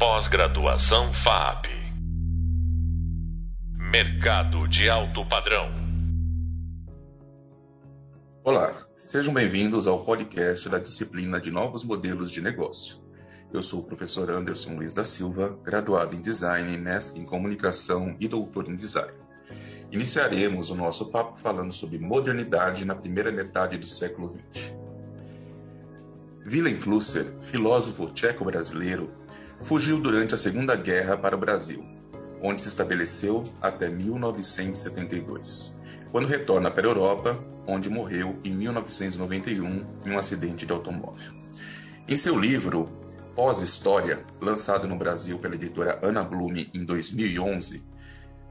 Pós-graduação FAP. Mercado de alto padrão. Olá, sejam bem-vindos ao podcast da disciplina de Novos Modelos de Negócio. Eu sou o professor Anderson Luiz da Silva, graduado em Design, mestre em Comunicação e doutor em Design. Iniciaremos o nosso papo falando sobre modernidade na primeira metade do século XX. Willem Flusser, filósofo tcheco-brasileiro, fugiu durante a Segunda Guerra para o Brasil, onde se estabeleceu até 1972, quando retorna para a Europa, onde morreu em 1991 em um acidente de automóvel. Em seu livro Pós-História, lançado no Brasil pela editora Ana Blume em 2011,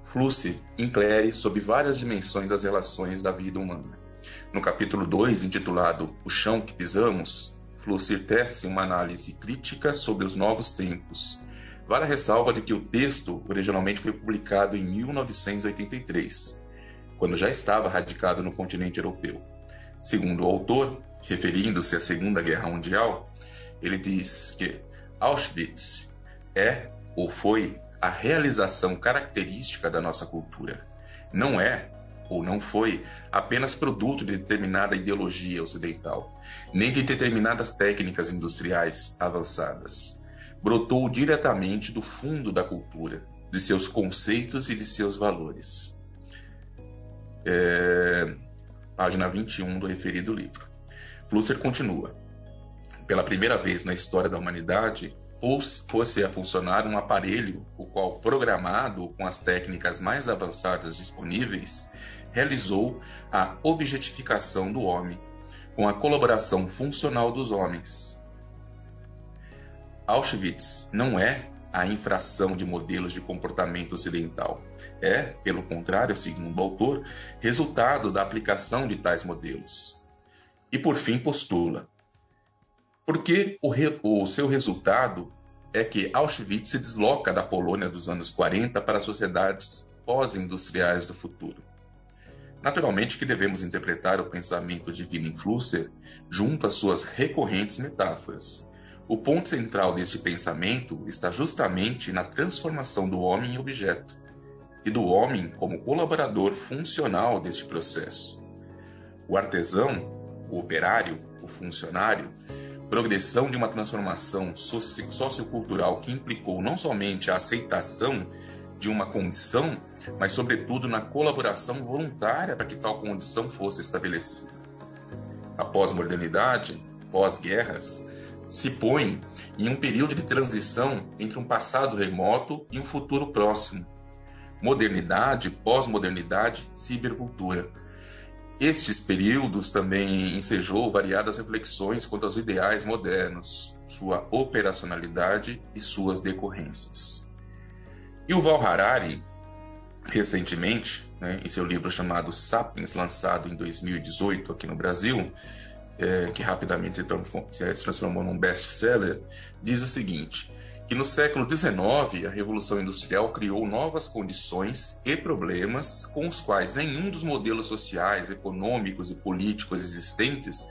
Flussi inclere sobre várias dimensões das relações da vida humana. No capítulo 2, intitulado O Chão que Pisamos, Flusser tece uma análise crítica sobre os novos tempos. Vale a ressalva de que o texto originalmente foi publicado em 1983, quando já estava radicado no continente europeu. Segundo o autor, referindo-se à Segunda Guerra Mundial, ele diz que Auschwitz é ou foi a realização característica da nossa cultura. Não é, ou não foi, apenas produto de determinada ideologia ocidental, nem de determinadas técnicas industriais avançadas. Brotou diretamente do fundo da cultura, de seus conceitos e de seus valores. É... Página 21 do referido livro. Flusser continua. Pela primeira vez na história da humanidade, fosse a funcionar um aparelho, o qual, programado com as técnicas mais avançadas disponíveis, realizou a objetificação do homem, com a colaboração funcional dos homens. Auschwitz não é a infração de modelos de comportamento ocidental. É, pelo contrário, segundo o autor, resultado da aplicação de tais modelos. E por fim postula: porque o, re, o seu resultado é que Auschwitz se desloca da Polônia dos anos 40 para sociedades pós-industriais do futuro. Naturalmente que devemos interpretar o pensamento de Willem Flusser junto às suas recorrentes metáforas. O ponto central desse pensamento está justamente na transformação do homem em objeto e do homem como colaborador funcional deste processo. O artesão, o operário, o funcionário progressão de uma transformação sociocultural que implicou não somente a aceitação de uma condição, mas, sobretudo, na colaboração voluntária para que tal condição fosse estabelecida. A pós-modernidade, pós-guerras, se põe em um período de transição entre um passado remoto e um futuro próximo. Modernidade, pós-modernidade, cibercultura estes períodos também ensejou variadas reflexões quanto aos ideais modernos, sua operacionalidade e suas decorrências. E o Val Harari, recentemente, né, em seu livro chamado Sapiens, lançado em 2018 aqui no Brasil, é, que rapidamente então, se transformou num best-seller, diz o seguinte: que no século XIX a Revolução Industrial criou novas condições e problemas com os quais nenhum dos modelos sociais, econômicos e políticos existentes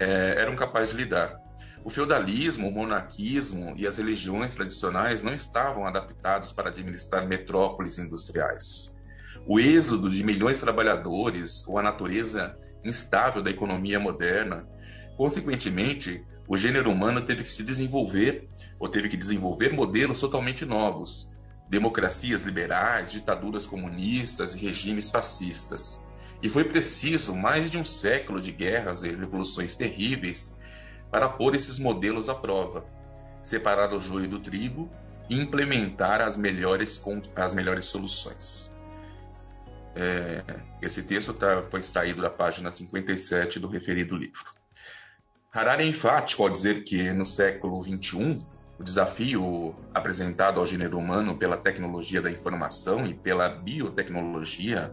é, eram capazes de lidar. O feudalismo, o monarquismo e as religiões tradicionais não estavam adaptados para administrar metrópoles industriais. O êxodo de milhões de trabalhadores ou a natureza instável da economia moderna, consequentemente, o gênero humano teve que se desenvolver, ou teve que desenvolver modelos totalmente novos, democracias liberais, ditaduras comunistas e regimes fascistas. E foi preciso mais de um século de guerras e revoluções terríveis para pôr esses modelos à prova, separar o joio do trigo e implementar as melhores, as melhores soluções. É, esse texto tá, foi extraído da página 57 do referido livro. Harari é enfático ao dizer que no século XXI o desafio apresentado ao gênero humano pela tecnologia da informação e pela biotecnologia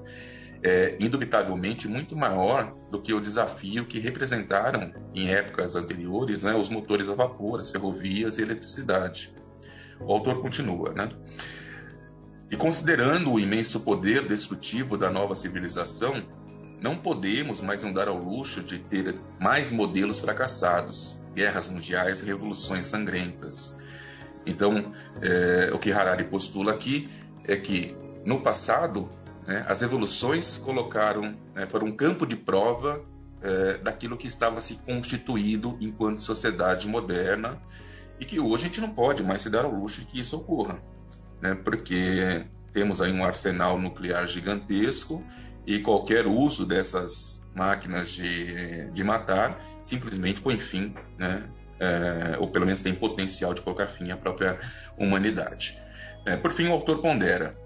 é indubitavelmente muito maior do que o desafio que representaram em épocas anteriores né, os motores a vapor, as ferrovias e eletricidade. O autor continua, né? E considerando o imenso poder destrutivo da nova civilização, não podemos mais andar ao luxo de ter mais modelos fracassados, guerras mundiais revoluções sangrentas. Então, é, o que Harari postula aqui é que no passado né, as evoluções colocaram, né, foram um campo de prova é, daquilo que estava se constituído enquanto sociedade moderna e que hoje a gente não pode mais se dar ao luxo de que isso ocorra, né, porque temos aí um arsenal nuclear gigantesco e qualquer uso dessas máquinas de, de matar simplesmente põe fim, né, é, ou pelo menos tem potencial de colocar fim à própria humanidade. É, por fim, o autor pondera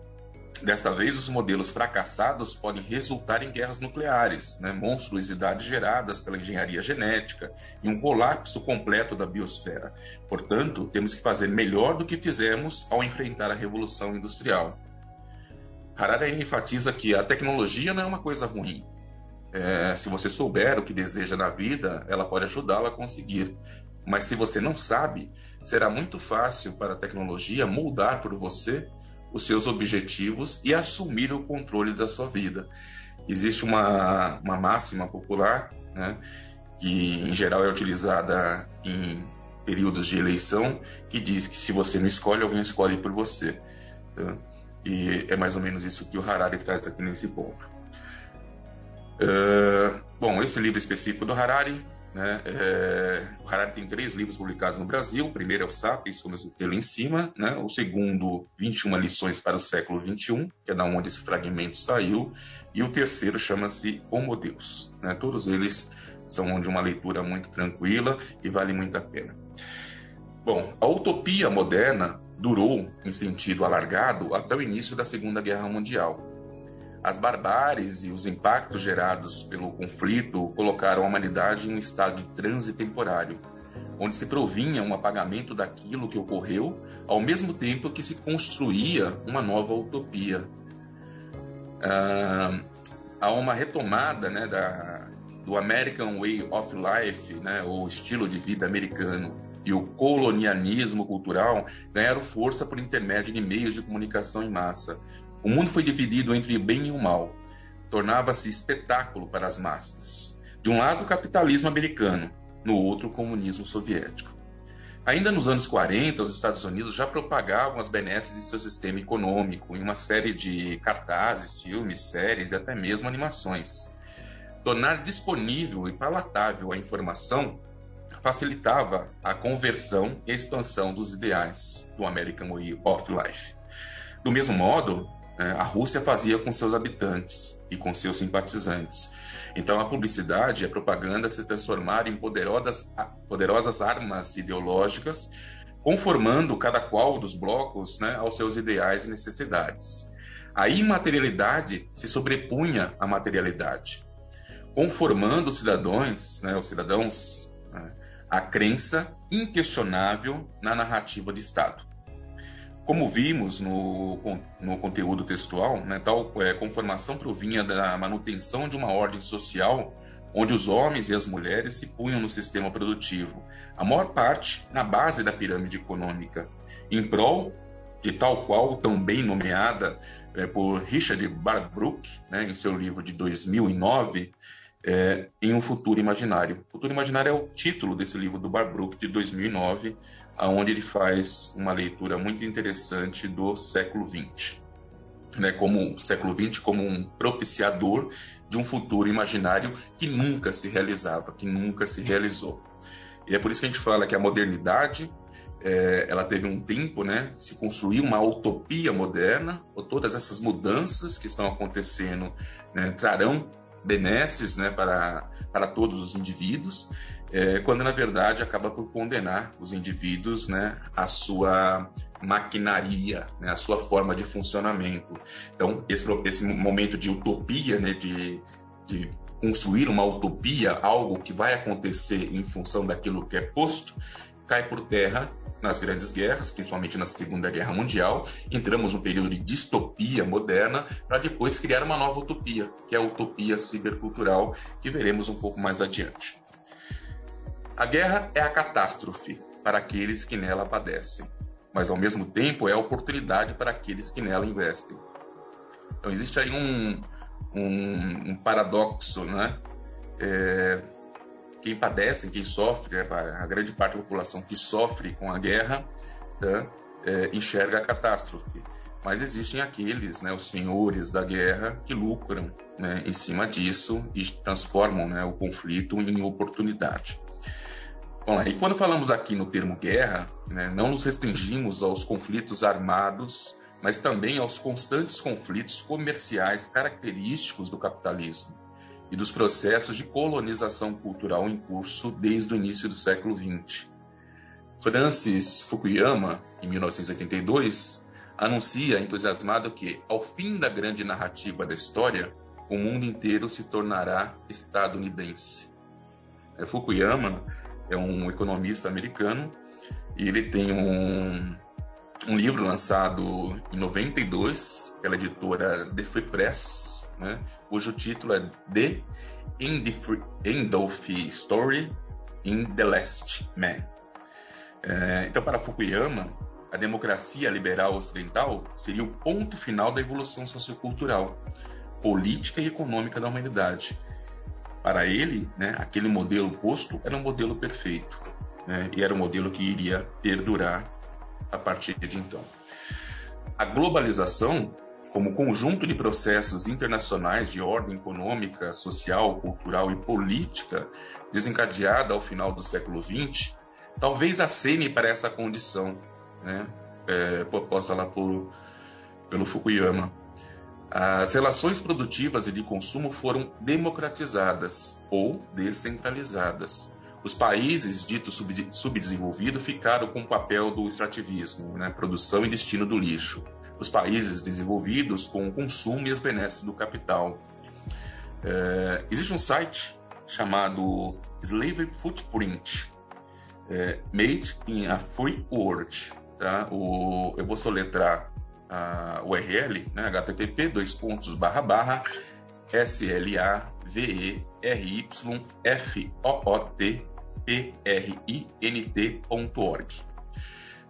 Desta vez, os modelos fracassados podem resultar em guerras nucleares, né, monstruosidades geradas pela engenharia genética e um colapso completo da biosfera. Portanto, temos que fazer melhor do que fizemos ao enfrentar a revolução industrial. Harari enfatiza que a tecnologia não é uma coisa ruim. É, se você souber o que deseja na vida, ela pode ajudá-lo a conseguir. Mas se você não sabe, será muito fácil para a tecnologia moldar por você os seus objetivos e assumir o controle da sua vida. Existe uma, uma máxima popular, né, que em geral é utilizada em períodos de eleição, que diz que se você não escolhe, alguém escolhe por você. Tá? E é mais ou menos isso que o Harari traz aqui nesse ponto. Uh, bom, esse livro específico do Harari né? É, o Harari tem três livros publicados no Brasil. O primeiro é o Sapiens, como eu citei lá em cima. Né? O segundo, 21 lições para o século XXI, que é da onde esse fragmento saiu. E o terceiro chama-se Homo Deus. Né? Todos eles são de uma leitura muito tranquila e vale muito a pena. Bom, a utopia moderna durou, em sentido alargado, até o início da Segunda Guerra Mundial as barbáries e os impactos gerados pelo conflito colocaram a humanidade em um estado de transe temporário, onde se provinha um apagamento daquilo que ocorreu, ao mesmo tempo que se construía uma nova utopia. Ah, há uma retomada né, da, do American Way of Life, né, ou estilo de vida americano, e o colonialismo cultural ganharam força por intermédio de meios de comunicação em massa, o mundo foi dividido entre o bem e o mal. Tornava-se espetáculo para as massas. De um lado, o capitalismo americano, no outro, o comunismo soviético. Ainda nos anos 40, os Estados Unidos já propagavam as benesses de seu sistema econômico em uma série de cartazes, filmes, séries e até mesmo animações. Tornar disponível e palatável a informação facilitava a conversão e expansão dos ideais do American Way of Life. Do mesmo modo, a Rússia fazia com seus habitantes e com seus simpatizantes. Então, a publicidade e a propaganda se transformaram em poderosas, poderosas armas ideológicas, conformando cada qual dos blocos né, aos seus ideais e necessidades. A imaterialidade se sobrepunha à materialidade, conformando os cidadãos, né, os cidadãos, né, a crença inquestionável na narrativa de Estado. Como vimos no, no conteúdo textual, né, tal é, conformação provinha da manutenção de uma ordem social onde os homens e as mulheres se punham no sistema produtivo, a maior parte na base da pirâmide econômica, em prol de tal qual, tão bem nomeada é, por Richard Barbrook, né, em seu livro de 2009, é, em um futuro imaginário. Futuro imaginário é o título desse livro do Barbrook de 2009, aonde ele faz uma leitura muito interessante do século XX, né, como o século XX como um propiciador de um futuro imaginário que nunca se realizava, que nunca se realizou. E é por isso que a gente fala que a modernidade é, ela teve um tempo, né, se construir uma utopia moderna, ou todas essas mudanças que estão acontecendo né, trarão benesses né, para, para todos os indivíduos, é, quando na verdade acaba por condenar os indivíduos né, à sua maquinaria, né, à sua forma de funcionamento. Então, esse, esse momento de utopia, né, de, de construir uma utopia, algo que vai acontecer em função daquilo que é posto, cai por terra nas grandes guerras, principalmente na Segunda Guerra Mundial. Entramos num período de distopia moderna para depois criar uma nova utopia, que é a utopia cibercultural, que veremos um pouco mais adiante. A guerra é a catástrofe para aqueles que nela padecem, mas ao mesmo tempo é a oportunidade para aqueles que nela investem. Então existe aí um, um, um paradoxo, né? É, quem padece, quem sofre, a grande parte da população que sofre com a guerra, tá, é, enxerga a catástrofe. Mas existem aqueles, né, os senhores da guerra, que lucram né, em cima disso e transformam né, o conflito em oportunidade. E quando falamos aqui no termo guerra, né, não nos restringimos aos conflitos armados, mas também aos constantes conflitos comerciais característicos do capitalismo e dos processos de colonização cultural em curso desde o início do século XX. Francis Fukuyama, em 1982, anuncia entusiasmado que, ao fim da grande narrativa da história, o mundo inteiro se tornará estadunidense. É, Fukuyama é um economista americano e ele tem um, um livro lançado em 92 pela editora The Free Press, né, cujo título é The End of Story in the Last Man. É, então, para Fukuyama, a democracia liberal ocidental seria o ponto final da evolução sociocultural, política e econômica da humanidade. Para ele, né, aquele modelo posto era um modelo perfeito, né, e era um modelo que iria perdurar a partir de então. A globalização como conjunto de processos internacionais de ordem econômica, social, cultural e política desencadeada ao final do século XX, talvez acene para essa condição, né, é, proposta lá por, pelo Fukuyama. As relações produtivas e de consumo foram democratizadas ou descentralizadas. Os países ditos subdesenvolvidos ficaram com o papel do extrativismo, né, produção e destino do lixo os países desenvolvidos com o consumo e as benesses do capital. É, existe um site chamado Slave Footprint, é, Made in a Free World. Tá? O, eu vou soletrar a URL, né? http dois pontos barra barra l a v e r y f o o t p r i n t.org.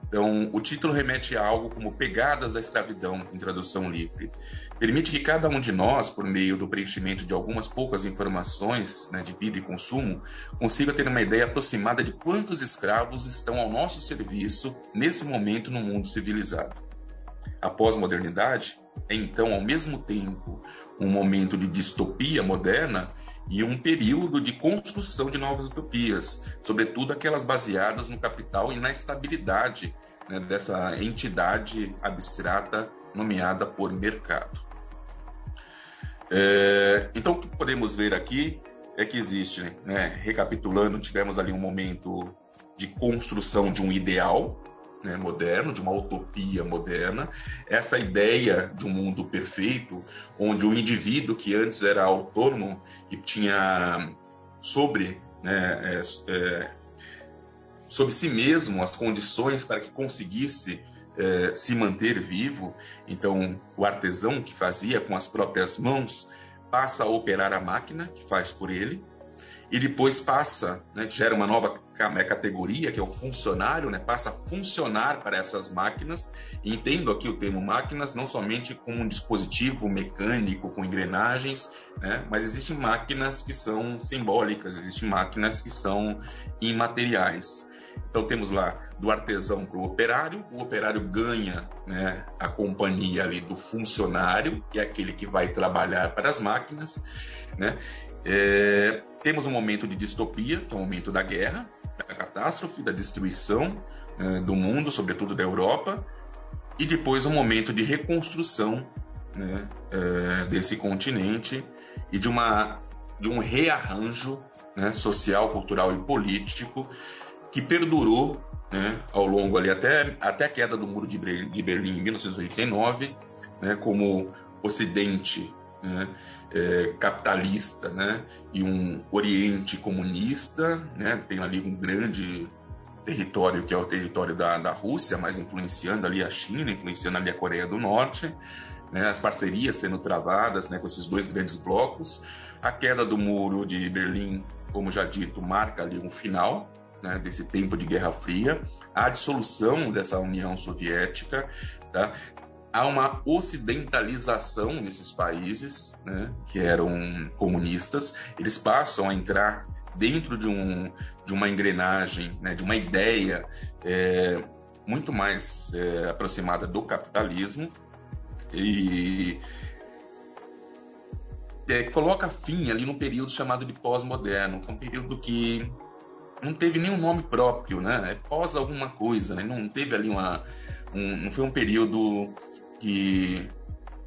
Então, o título remete a algo como Pegadas da Escravidão, em tradução livre. Permite que cada um de nós, por meio do preenchimento de algumas poucas informações né, de vida e consumo, consiga ter uma ideia aproximada de quantos escravos estão ao nosso serviço nesse momento no mundo civilizado. A pós-modernidade é, então, ao mesmo tempo, um momento de distopia moderna e um período de construção de novas utopias, sobretudo aquelas baseadas no capital e na estabilidade né, dessa entidade abstrata nomeada por mercado. É, então, o que podemos ver aqui é que existe, né, recapitulando, tivemos ali um momento de construção de um ideal, né, moderno, de uma utopia moderna, essa ideia de um mundo perfeito, onde o indivíduo que antes era autônomo e tinha sobre, né, é, é, sobre si mesmo as condições para que conseguisse é, se manter vivo, então o artesão que fazia com as próprias mãos passa a operar a máquina que faz por ele, e depois passa, né, gera uma nova né, categoria, que é o funcionário, né, passa a funcionar para essas máquinas. Entendo aqui o termo máquinas não somente como um dispositivo mecânico com engrenagens, né, mas existem máquinas que são simbólicas, existem máquinas que são imateriais. Então temos lá do artesão para o operário, o operário ganha né, a companhia ali do funcionário, que é aquele que vai trabalhar para as máquinas, né? É, temos um momento de distopia, que é o momento da guerra, da catástrofe, da destruição né, do mundo, sobretudo da Europa, e depois um momento de reconstrução né, é, desse continente e de, uma, de um rearranjo né, social, cultural e político que perdurou né, ao longo ali até, até a queda do muro de Berlim em 1989, né, como Ocidente né, é, capitalista, né, e um Oriente comunista, né, tem ali um grande território que é o território da, da Rússia, mas influenciando ali a China, influenciando ali a Coreia do Norte, né, as parcerias sendo travadas né, com esses dois grandes blocos, a queda do muro de Berlim, como já dito, marca ali um final né, desse tempo de Guerra Fria, a dissolução dessa União Soviética, tá? Há uma ocidentalização nesses países, né, que eram comunistas, eles passam a entrar dentro de, um, de uma engrenagem, né, de uma ideia é, muito mais é, aproximada do capitalismo e é, coloca fim ali num período chamado de pós-moderno, que é um período que não teve nenhum nome próprio, né? É pós alguma coisa, né? Não teve ali uma, um, não foi um período que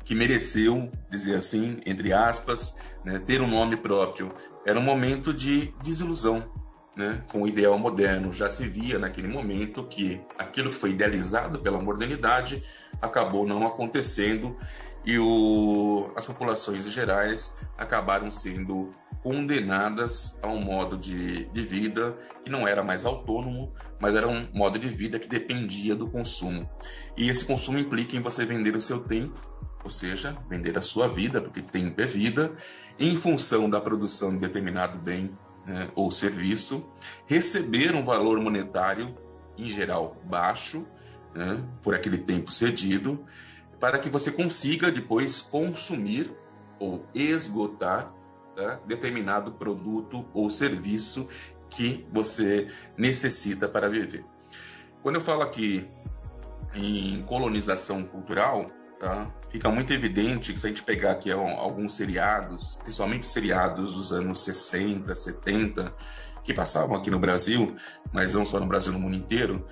que mereceu, dizer assim, entre aspas, né, ter um nome próprio. Era um momento de desilusão né, com o ideal moderno. Já se via naquele momento que aquilo que foi idealizado pela modernidade acabou não acontecendo e o, as populações gerais acabaram sendo condenadas a um modo de, de vida que não era mais autônomo, mas era um modo de vida que dependia do consumo. E esse consumo implica em você vender o seu tempo ou seja, vender a sua vida, porque tempo é vida, em função da produção de determinado bem né, ou serviço, receber um valor monetário, em geral baixo, né, por aquele tempo cedido, para que você consiga depois consumir ou esgotar tá, determinado produto ou serviço que você necessita para viver. Quando eu falo aqui em colonização cultural, Tá? Fica muito evidente que se a gente pegar aqui alguns seriados, principalmente seriados dos anos 60, 70, que passavam aqui no Brasil, mas não só no Brasil, no mundo inteiro,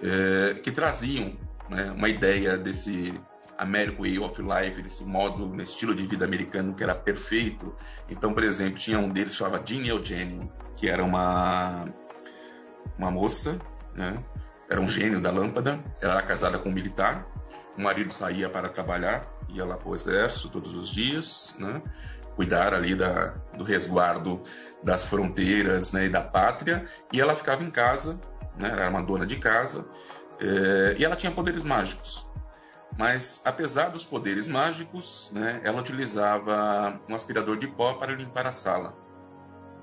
é, que traziam né, uma ideia desse American Way of Life, desse modo, nesse estilo de vida americano que era perfeito. Então, por exemplo, tinha um deles que chamava Jean Eugênio, que era uma, uma moça, né, era um gênio da lâmpada, ela era casada com um militar, o marido saía para trabalhar, ia lá para o exército todos os dias, né? cuidar ali da, do resguardo das fronteiras né, e da pátria, e ela ficava em casa, né, era uma dona de casa, é, e ela tinha poderes mágicos. Mas, apesar dos poderes mágicos, né, ela utilizava um aspirador de pó para limpar a sala.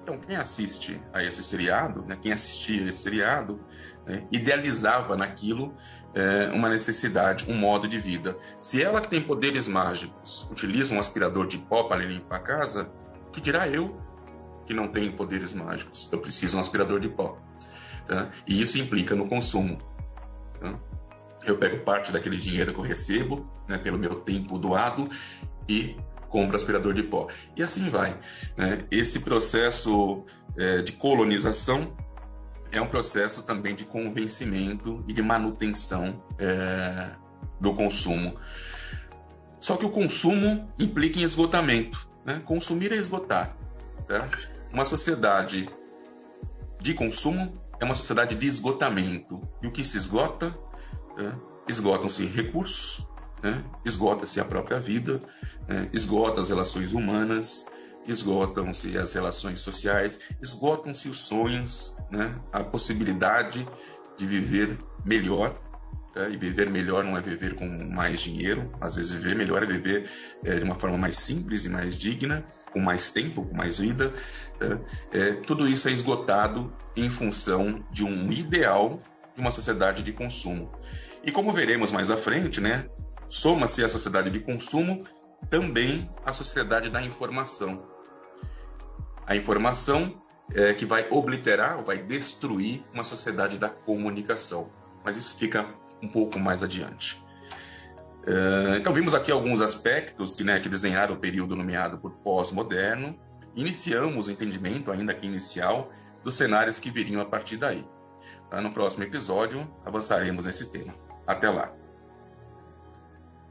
Então, quem assiste a esse seriado, né, quem assistia a esse seriado, né, idealizava naquilo é, uma necessidade, um modo de vida. Se ela que tem poderes mágicos utiliza um aspirador de pó para limpar a casa, que dirá eu que não tenho poderes mágicos? Eu preciso de um aspirador de pó. Tá? E isso implica no consumo. Tá? Eu pego parte daquele dinheiro que eu recebo, né, pelo meu tempo doado, e compra aspirador de pó. E assim vai. Né? Esse processo é, de colonização é um processo também de convencimento e de manutenção é, do consumo. Só que o consumo implica em esgotamento. Né? Consumir é esgotar. Tá? Uma sociedade de consumo é uma sociedade de esgotamento. E o que se esgota? É, Esgotam-se recursos, né? esgota-se a própria vida, né? esgota as relações humanas, esgotam-se as relações sociais, esgotam-se os sonhos, né? a possibilidade de viver melhor. Tá? E viver melhor não é viver com mais dinheiro, às vezes viver melhor é viver é, de uma forma mais simples e mais digna, com mais tempo, com mais vida. Tá? É, tudo isso é esgotado em função de um ideal de uma sociedade de consumo. E como veremos mais à frente, né, soma-se à sociedade de consumo também a sociedade da informação. A informação é, que vai obliterar, vai destruir uma sociedade da comunicação. Mas isso fica um pouco mais adiante. É, então, vimos aqui alguns aspectos que, né, que desenharam o período nomeado por pós-moderno. Iniciamos o entendimento, ainda que inicial, dos cenários que viriam a partir daí. Tá? No próximo episódio, avançaremos nesse tema. Até lá!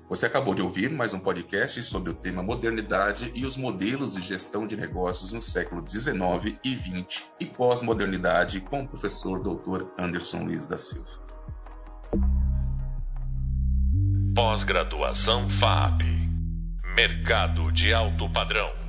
Você acabou de ouvir mais um podcast sobre o tema modernidade e os modelos de gestão de negócios no século XIX e XX e pós-modernidade com o professor Dr. Anderson Luiz da Silva. Pós-graduação FAP Mercado de alto padrão.